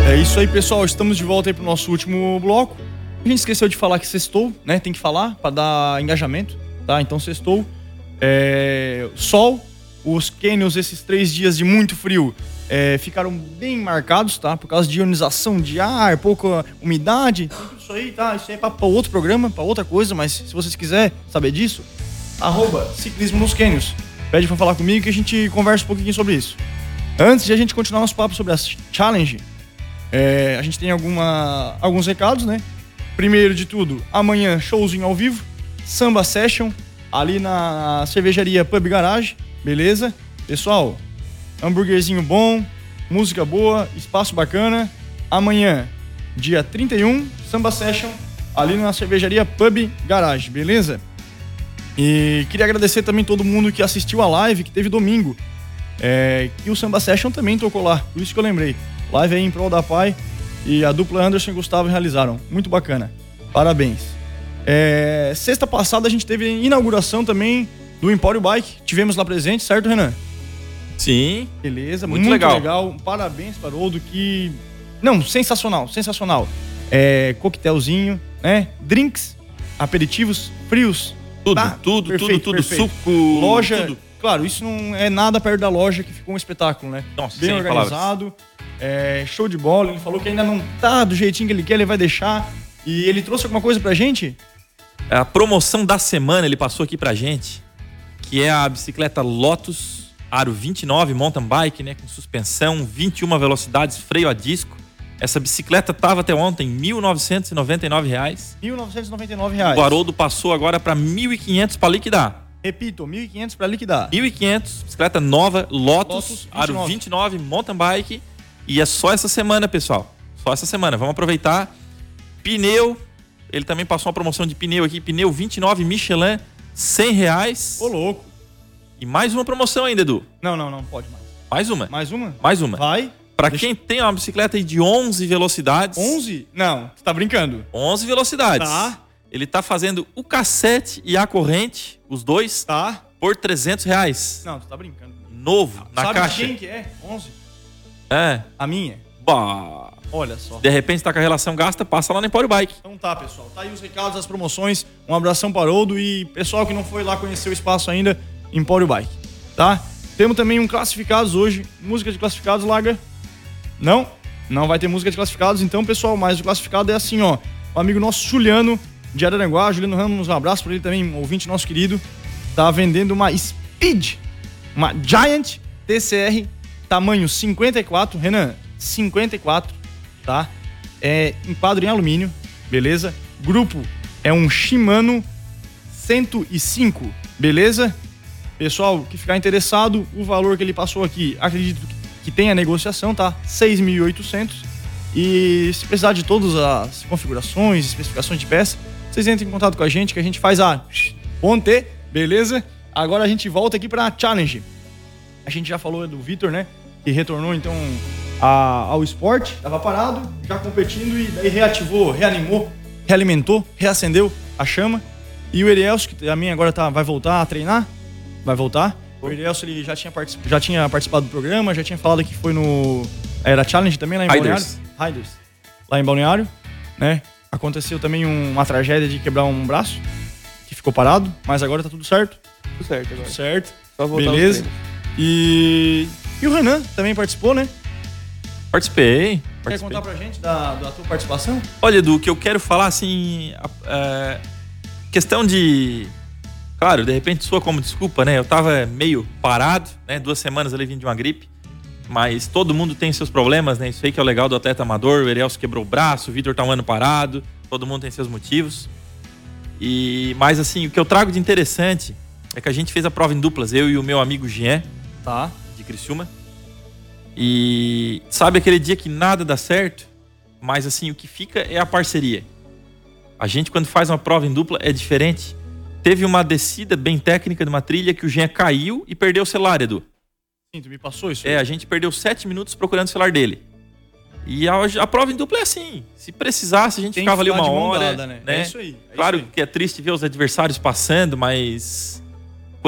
É isso aí, pessoal. Estamos de volta aí pro nosso último bloco. A gente esqueceu de falar que sextou, né? Tem que falar para dar engajamento, tá? Então sextou. É... Sol, os canyons esses três dias de muito frio é, ficaram bem marcados, tá? Por causa de ionização de ar, pouca umidade. Tem tudo Isso aí, tá? Isso aí é para outro programa, para outra coisa. Mas se vocês quiserem saber disso, arroba ciclismo nos canyons. Pede para falar comigo que a gente conversa um pouquinho sobre isso. Antes de a gente continuar nosso papo sobre a challenge, é, a gente tem alguma, alguns recados, né? Primeiro de tudo, amanhã showzinho ao vivo, samba session, ali na cervejaria Pub Garage, beleza? Pessoal, hambúrguerzinho bom, música boa, espaço bacana. Amanhã, dia 31, samba session, ali na cervejaria Pub Garage, beleza? E queria agradecer também todo mundo que assistiu a live que teve domingo. É, e o Samba Session também tocou lá, por isso que eu lembrei. Live aí em prol da Pai e a dupla Anderson e Gustavo realizaram. Muito bacana. Parabéns. É, sexta passada a gente teve a inauguração também do Empório Bike. Tivemos lá presente, certo, Renan? Sim. Beleza, Muito muito, legal. legal. Parabéns para o Oldo que. Não, sensacional, sensacional. É, coquetelzinho, né? Drinks, aperitivos, frios. Tudo, Tá, tudo, perfeito, tudo, tudo. perfeito. Suco. Loja, tudo. claro, isso não é nada perto da loja que ficou um espetáculo, né? Nossa, Bem organizado, é, show de bola. Ele falou que ainda não tá do jeitinho que ele quer, ele vai deixar. E ele trouxe alguma coisa pra gente? A promoção da semana ele passou aqui pra gente, que é a bicicleta Lotus Aro 29 mountain bike, né, com suspensão, 21 velocidades, freio a disco. Essa bicicleta tava até ontem 1.999 reais. 1.999 reais. O Haroldo passou agora para 1.500 para liquidar. Repito, 1.500 pra liquidar. 1.500, bicicleta nova, Lotus, Lotus Aro 29. 29 mountain bike. E é só essa semana, pessoal. Só essa semana. Vamos aproveitar. Pneu. Ele também passou uma promoção de pneu aqui. Pneu 29 Michelin, 100 reais. Ô, louco. E mais uma promoção ainda, Edu. Não, não, não pode mais. Mais uma. Mais uma? Mais uma. Vai. Pra Deixa- quem tem uma bicicleta aí de 11 velocidades. 11? Não, você tá brincando. 11 velocidades. Tá. Ele tá fazendo o cassete e a corrente, os dois, Tá. por 300 reais. Não, você tá brincando. Novo, na Sabe caixa. quem que é? 11? É. A minha. Bah. Olha só. De repente tá com a relação gasta, passa lá no Empório Bike. Então tá, pessoal. Tá aí os recados, as promoções. Um abração para Oldo e pessoal que não foi lá conhecer o espaço ainda, Empório Bike. Tá? Temos também um classificados hoje. Música de classificados, Laga? Não? Não vai ter música de classificados. Então, pessoal, mas o classificado é assim, ó. O amigo nosso Juliano de Araranguá, Juliano Ramos, um abraço para ele também, um ouvinte nosso querido. Tá vendendo uma Speed, uma Giant TCR, tamanho 54. Renan, 54, tá? É enquadro em alumínio, beleza? Grupo é um Shimano 105, beleza? Pessoal, que ficar interessado, o valor que ele passou aqui, acredito que tem a negociação, tá? 6.800. E se precisar de todas as configurações, especificações de peça, vocês entrem em contato com a gente que a gente faz a ponte, beleza? Agora a gente volta aqui pra Challenge. A gente já falou do Vitor, né? Que retornou então a- ao esporte, tava parado, já competindo e daí reativou, reanimou, realimentou, reacendeu a chama. E o Erielso, que também agora tá, vai voltar a treinar, vai voltar. O Erielso ele já tinha, já tinha participado do programa, já tinha falado que foi no. Era Challenge também lá em Riders. Balneário. Riders. Lá em Balneário, né? Aconteceu também um- uma tragédia de quebrar um braço, que ficou parado, mas agora tá tudo certo. Tudo certo agora. Certo. Só voltar Beleza. E. E o Renan também participou, né? Participei. Participei. contar pra gente da, da tua participação? Olha, Edu, o que eu quero falar, assim, é, questão de... Claro, de repente soa como desculpa, né? Eu tava meio parado, né? Duas semanas ali vindo de uma gripe. Mas todo mundo tem seus problemas, né? Isso aí que é o legal do atleta amador. O Erelso quebrou o braço, o Vitor tá um ano parado. Todo mundo tem seus motivos. E, mas assim, o que eu trago de interessante é que a gente fez a prova em duplas, eu e o meu amigo Jean, Tá. de Criciúma. E sabe aquele dia que nada dá certo, mas assim, o que fica é a parceria. A gente, quando faz uma prova em dupla, é diferente. Teve uma descida bem técnica de uma trilha que o Jean caiu e perdeu o celular, Edu. Sim, tu me passou isso. É, a gente perdeu sete minutos procurando o celular dele. E a, a prova em dupla é assim. Se precisasse, a gente Tem ficava ali uma hora. dada, né? né? É isso aí. é Claro isso aí. que é triste ver os adversários passando, mas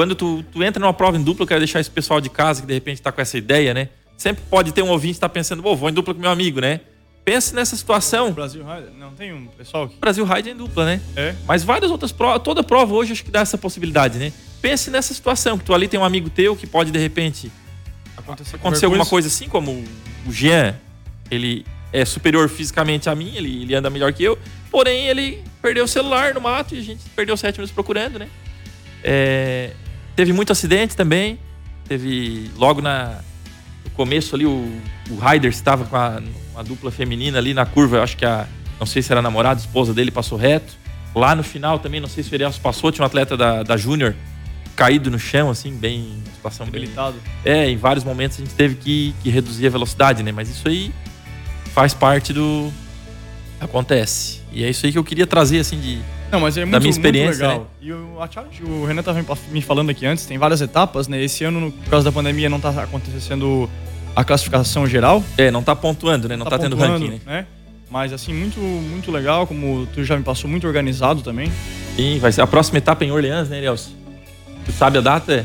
quando tu, tu entra numa prova em dupla, eu quero deixar esse pessoal de casa que de repente tá com essa ideia, né? Sempre pode ter um ouvinte que tá pensando, "Pô, vou em dupla com meu amigo, né? Pense nessa situação. Brasil Rider, não tem um pessoal que. Brasil Ride é em dupla, né? É. Mas várias outras provas, toda prova hoje acho que dá essa possibilidade, né? Pense nessa situação, que tu ali tem um amigo teu que pode de repente Acontecer, acontecer alguma coisa assim, como o Jean, ele é superior fisicamente a mim, ele, ele anda melhor que eu, porém ele perdeu o celular no mato e a gente perdeu sete minutos procurando, né? É, teve muito acidente também, teve logo na, no começo ali o, o Ryder estava com a, uma dupla feminina ali na curva, eu acho que a, não sei se era a namorada, esposa dele, passou reto. Lá no final também, não sei se o Erielso passou, tinha um atleta da, da Júnior caído no chão, assim, bem, situação bem, Habilitado. é, em vários momentos a gente teve que, que reduzir a velocidade, né? Mas isso aí faz parte do. Acontece. E é isso aí que eu queria trazer, assim, de. Não, mas é muito, Da minha experiência, legal. né? E o, a challenge, o Renan tava me falando aqui antes, tem várias etapas, né? Esse ano, no- por causa da pandemia, não tá acontecendo a classificação geral. É, não tá pontuando, né? Não tá, tendo ranking, né? Mas assim, muito, muito legal, como tu já me passou, muito organizado também. Sim, vai ser a próxima etapa em Orleans, né, Elielso? Tu sabe a data?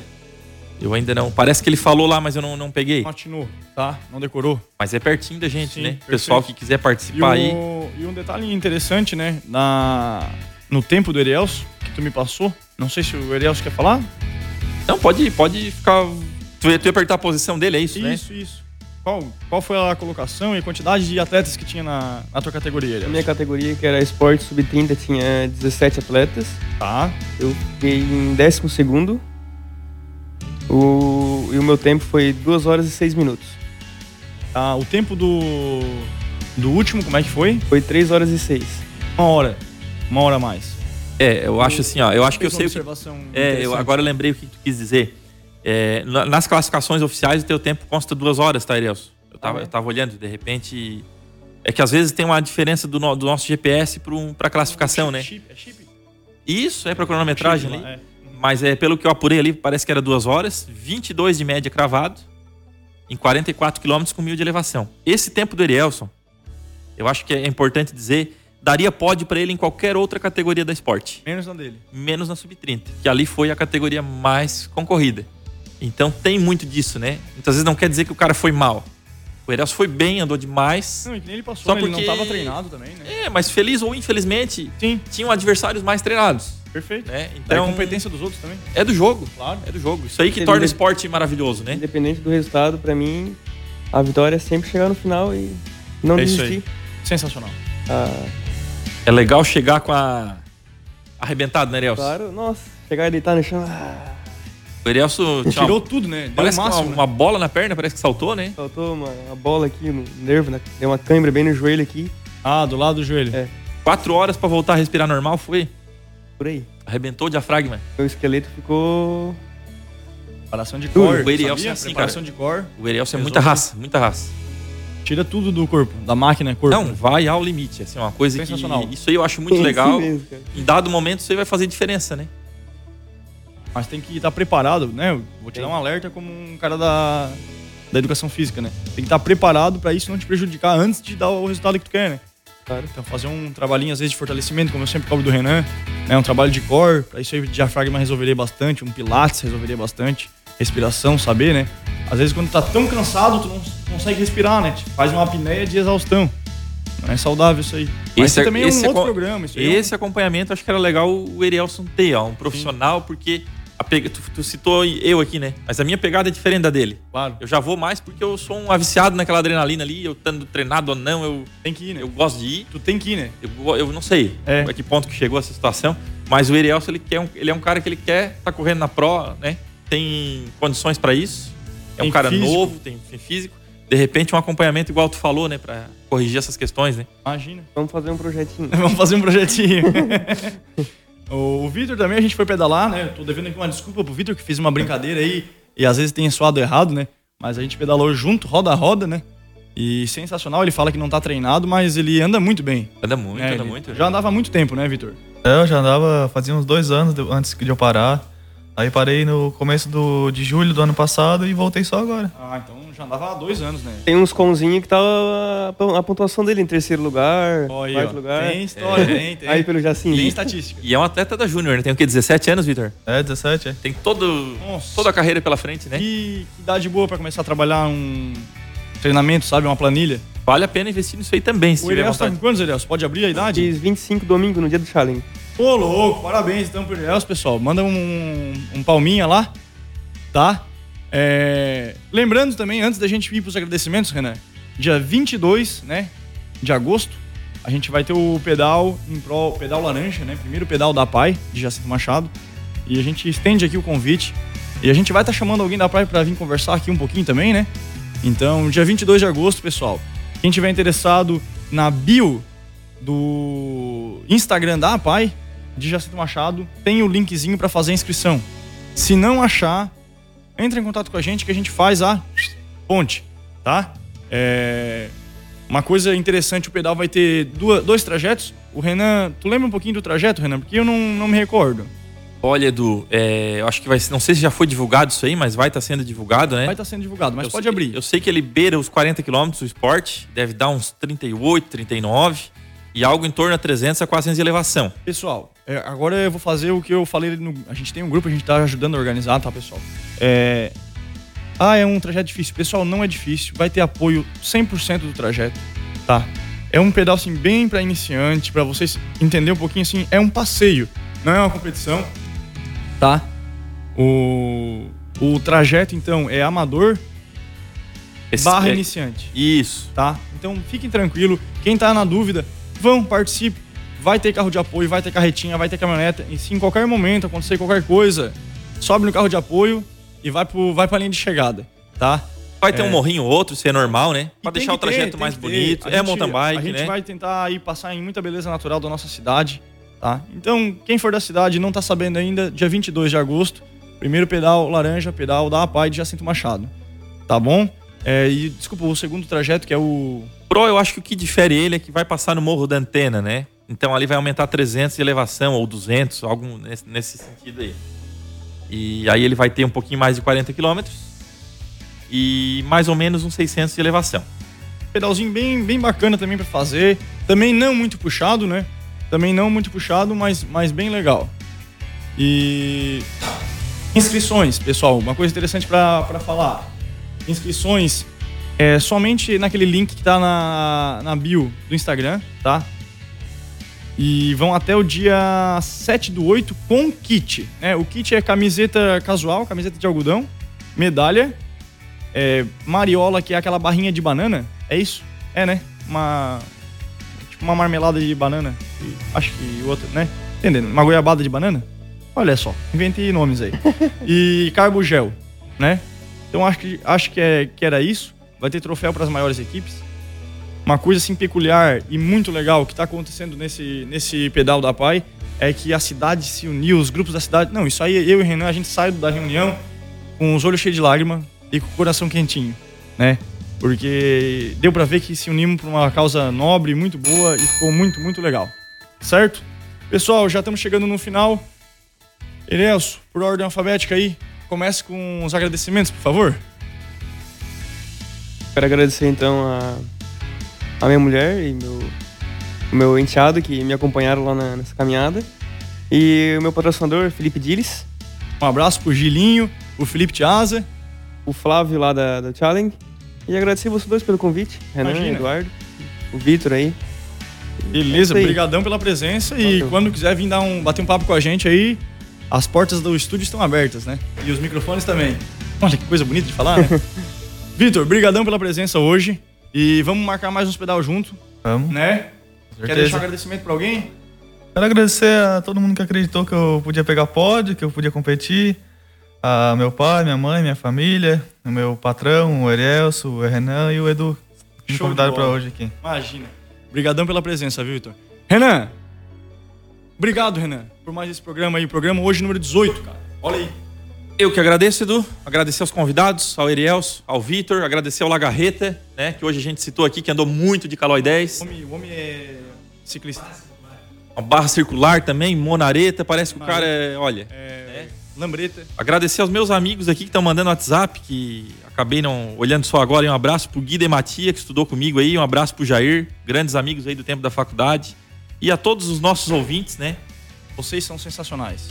Eu ainda não. Parece que ele falou lá, mas eu não, não peguei. Matinou, tá? Não decorou. Mas é pertinho da gente, Sim, né? perfeito. Pessoal que quiser E, participar aí. o, e um detalhe interessante, né? Na, no tempo do Erielso, que tu me passou, não sei se o Erielso quer falar. Não, pode, pode ficar. Tu ia, tu ia apertar a posição dele, é isso, né? Isso, isso. Qual, qual foi a colocação e a quantidade de atletas que tinha na, na tua categoria, Na minha categoria, que era esporte sub-30, tinha 17 atletas. Tá. Eu fiquei em 12 segundo. O, e o meu tempo foi 2 horas e 6 minutos. Ah, o tempo do, do último, como é que foi? Foi 3 horas e 6. Uma hora. Uma hora a mais. É, eu acho assim, ó. Eu acho que eu sei que. É, eu agora eu lembrei o que tu quis dizer. É, na- nas classificações oficiais, o teu tempo consta duas horas, tá? Eu tava, Ah, é? eu tava olhando, de repente. É que às vezes tem uma diferença do, no- do nosso GPS para um, pra classificação, né? Chip, é chip? Isso, é pra cronometragem Chip ali. é. Mas é pelo que eu apurei ali, parece que era duas horas, 22 de média cravado, em 44 quilômetros com mil de elevação. Esse tempo do Erielson, eu acho que é importante dizer, daria pódio para ele em qualquer outra categoria da esporte Menos na dele. menos na sub-30, que ali foi a categoria mais concorrida. Então tem muito disso, né? Muitas vezes não quer dizer que o cara foi mal. O Erelso foi bem, andou demais. Não, e nem ele passou, Só né? ele porque- não tava treinado também, né? É, mas feliz ou infelizmente, Sim, tinham adversários mais treinados, perfeito. né? Então, Então, a competência dos outros também. é do jogo. Claro. É do jogo. Isso aí que torna o esporte maravilhoso, né? Independente do resultado, pra mim, a vitória é sempre chegar no final e não É isso aí. desistir. Sensacional. Ah, É legal chegar com a arrebentado, né, Erelso? claro, nossa, chegar e deitar no chão. ah, O tinha Tirou tudo, né? Deu parece o que uma, máximo. né? uma bola na perna, parece que saltou, né? faltou uma, uma bola aqui no nervo, né? deu uma câimbra bem no joelho aqui, Ah, do lado do joelho. É. Quatro horas pra voltar a respirar normal, foi? por aí. Arrebentou o diafragma. Meu esqueleto ficou. Preparação de Uh, core. o Erielson é assim, de core. O Erelso é Resolve. muita raça, muita raça. Tira tudo do corpo, da máquina corpo. Não, vai ao limite. Assim, uma coisa que. Sensacional. Isso aí eu acho muito Sim, legal. mesmo. Em dado momento, isso aí vai fazer diferença, né? Mas tem que estar preparado, né? Eu Vou te Tem. dar um alerta como um cara da, da educação física, né? Tem que estar preparado pra isso não te prejudicar antes de dar o resultado que tu quer, né? Claro. Então fazer um trabalhinho às vezes de fortalecimento, como eu sempre cobro do Renan, né? Um trabalho de core, pra isso aí o diafragma resolveria bastante, um pilates resolveria bastante, respiração, saber, né? Às vezes quando tá tão cansado, tu não consegue respirar, né? Te Faz uma apneia de exaustão. Não é saudável isso aí. Mas Esse também é esse um outro programa. Isso aí é um- Esse acompanhamento, acho que era legal o Erielson ter, ó, um profissional, porque a pega, tu, tu citou eu aqui, né? Mas a minha pegada é diferente da dele. Claro. Eu já vou mais porque eu sou um aviciado naquela adrenalina ali, eu estando treinado ou não, eu, Tem que ir, né? eu gosto de ir. Tu tem que ir, né? Eu, eu não sei É. a que ponto que chegou essa situação, mas o Erielson, ele, quer um- ele é um cara que ele quer estar correndo na pro, né? Tem condições para isso. É Tem um cara físico. novo, tem, tem físico. De repente, um acompanhamento igual tu falou, né? Pra corrigir essas questões, né? Imagina. Vamos fazer um projetinho. Vamos fazer um projetinho. o Vitor também, a gente foi pedalar, né? Tô devendo aqui uma desculpa pro Vitor que fez uma brincadeira aí e às vezes tem soado errado, né? Mas a gente pedalou junto, roda a roda, né? E sensacional, ele fala que não tá treinado, mas ele anda muito bem. Anda muito, né? anda Ele muito. Já andava há muito tempo, né, Vitor? É, eu já andava, fazia uns dois anos antes de eu parar. Aí parei no começo do, de julho do ano passado e voltei só agora. Ah, então já andava há dois anos, né? Tem uns conzinhos que tá a, a pontuação dele em terceiro lugar, aí, quarto ó. lugar. Tem história, É. tem, tem. Aí pelo Jacinho. Tem estatística. E é um atleta da Júnior, né? Tem o quê? 17 anos, Vitor? É, 17, é. Tem todo, Nossa. toda a carreira pela frente, né? Que, que idade boa pra começar a trabalhar um treinamento, sabe? Uma planilha. Vale a pena investir nisso aí também, se O tiver Elias tá com quantos, Elias? Pode abrir a idade? Fiz 25 domingo no dia do challenge. Ô, louco, parabéns então pro Elias, pessoal. Manda um, um palminha lá, tá? É, Lembrando também, antes da gente ir pros agradecimentos, Renan, dia 22, né, de agosto, a gente vai ter o pedal em prol, pedal laranja, né? Primeiro pedal da PAI, de Jacinto Machado. E a gente estende aqui o convite. E a gente vai estar chamando alguém da PAI pra vir conversar aqui um pouquinho também, né? Então, dia 22 de agosto, pessoal. Quem tiver interessado na bio do Instagram da APAI, de Jacinto Machado, tem o linkzinho para fazer a inscrição. Se não achar, entre em contato com a gente que a gente faz a ponte, tá? É... Uma coisa interessante, o pedal vai ter duas, dois trajetos. O Renan, tu lembra um pouquinho do trajeto, Renan? Porque eu não, não me recordo. Olha, Edu, é, eu acho que vai ser. Não sei se já foi divulgado isso aí, mas vai estar sendo divulgado, né? Vai estar sendo divulgado, mas Eu pode sei- abrir. Eu sei que ele beira os 40 quilômetros o esporte, deve dar uns 38, 39 e algo em torno a 300 a 400 de elevação. Pessoal, é, agora eu vou fazer o que eu falei no. A gente tem um grupo, a gente tá ajudando a organizar, tá, pessoal? É. Ah, é um trajeto difícil. Pessoal, não é difícil. Vai ter apoio 100% do trajeto, tá? É um pedal, assim, bem pra iniciante, pra vocês entenderem um pouquinho, assim. É um passeio, não é uma competição, tá? O, o trajeto, então, é amador Esse- barra é- iniciante Isso. tá? Então fiquem tranquilo. Quem tá na dúvida, vão, participe. Vai ter carro de apoio, vai ter carretinha, vai ter caminhoneta. E se em qualquer momento acontecer qualquer coisa, sobe no carro de apoio e vai, pro, vai pra linha de chegada, tá? Vai ter É. um morrinho ou outro, se é normal, né? Pra deixar o ter, trajeto tem mais ter. bonito. A É gente- mountain bike, A gente né? vai tentar aí passar em muita beleza natural da nossa cidade, tá? Então, quem for da cidade e não tá sabendo ainda, dia 22 de agosto, primeiro pedal laranja, pedal da APAI de Jacinto Machado, tá bom? É, e desculpa, o segundo trajeto, que é o Pro, eu acho que o que difere ele é que vai passar no Morro da Antena, né? Então ali vai aumentar 300 de elevação ou 200, algo nesse, nesse sentido aí. E aí ele vai ter um pouquinho mais de 40 quilômetros e mais ou menos uns 600 de elevação. pedalzinho bem, bem bacana também pra fazer. Também não muito puxado, né? Também não muito puxado, mas, mas bem legal. E inscrições, pessoal, uma coisa interessante pra falar. Inscrições é somente naquele link que tá na, na bio do Instagram, tá? E vão até o dia 7 do 8 com kit. Né? O kit é camiseta casual, camiseta de algodão, medalha, é, mariola, que é aquela barrinha de banana. É isso? É, né? Uma. Tipo uma marmelada de banana. E acho que outra, né? Entendendo? Uma goiabada de banana? Olha só, inventei nomes aí. e carbo gel, né? Então acho que, acho que, é, que era isso. Vai ter troféu para as maiores equipes. Uma coisa assim peculiar e muito legal que está acontecendo nesse, nesse pedal da PAI é que a cidade se uniu, os grupos da cidade. Não, isso aí eu e o Renan, a gente sai da reunião com os olhos cheios de lágrima e com o coração quentinho, né? Porque deu pra ver que se unimos pra uma causa nobre, muito boa e ficou muito, muito legal. Certo? Pessoal, já estamos chegando no final. Erelso, por ordem alfabética aí, comece com os agradecimentos, por favor. Quero agradecer então a, a minha mulher e meu, o meu enteado que me acompanharam lá na- nessa caminhada. E o meu patrocinador, Felipe Diles, Um abraço pro Gilinho, o Felipe Tiaza. o Flávio lá da, da Challenge. E agradecer vocês dois pelo convite, Renan, Imagina. Eduardo, o Vitor aí. Beleza, É isso aí. brigadão pela presença e Valeu. quando quiser vir dar um, bater um papo com a gente aí, As portas do estúdio estão abertas, né? E os microfones também. Olha que coisa bonita de falar, né? Vitor, brigadão pela presença hoje. E vamos marcar mais uns pedal junto, Vamos. né? Quer deixar um agradecimento pra alguém? Quero agradecer a todo mundo que acreditou que eu podia pegar pódio, que eu podia competir. A meu pai, minha mãe, minha família, o meu patrão, o Erielso, o Renan e o Edu. que Me Show convidaram pra bola. hoje aqui. Imagina. Brigadão pela presença, viu, Vitor? Renan! Obrigado, Renan, por mais esse programa aí. Programa hoje número 18, cara. Olha aí. Eu que agradeço, Edu. Agradecer aos convidados, ao Erielso, ao Vitor, agradecer ao Lagarreta, né? Que hoje a gente citou aqui, que andou muito de Calói 10. O homem, o homem é ciclista. A barra circular também, Monareta, parece que o cara é. Olha. É, Lambreta. Agradecer aos meus amigos aqui que estão mandando WhatsApp, que acabei não olhando só agora. E um abraço pro Guida e Matia, que estudou comigo aí. Um abraço pro Jair, grandes amigos aí do tempo da faculdade. E a todos os nossos ouvintes, né? Vocês são sensacionais.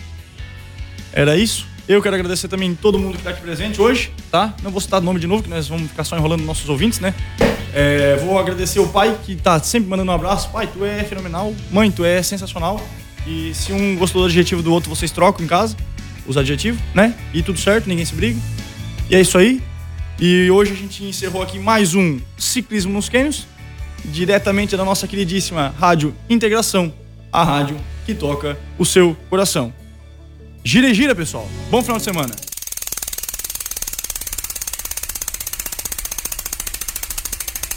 Era isso. Eu quero agradecer também todo mundo que está aqui presente hoje, tá? Não vou citar o nome de novo, que nós vamos ficar só enrolando nossos ouvintes, né? É, vou agradecer o pai, que tá sempre mandando um abraço. Pai, tu é fenomenal. Mãe, tu é sensacional. E se um gostou do adjetivo do outro, vocês trocam em casa os adjetivos, né? E tudo certo, ninguém se briga. E é isso aí. E hoje a gente encerrou aqui mais um Ciclismo nos Cânions, diretamente da nossa queridíssima Rádio Integração, a rádio que toca o seu coração. Gira e gira, pessoal. Bom final de semana.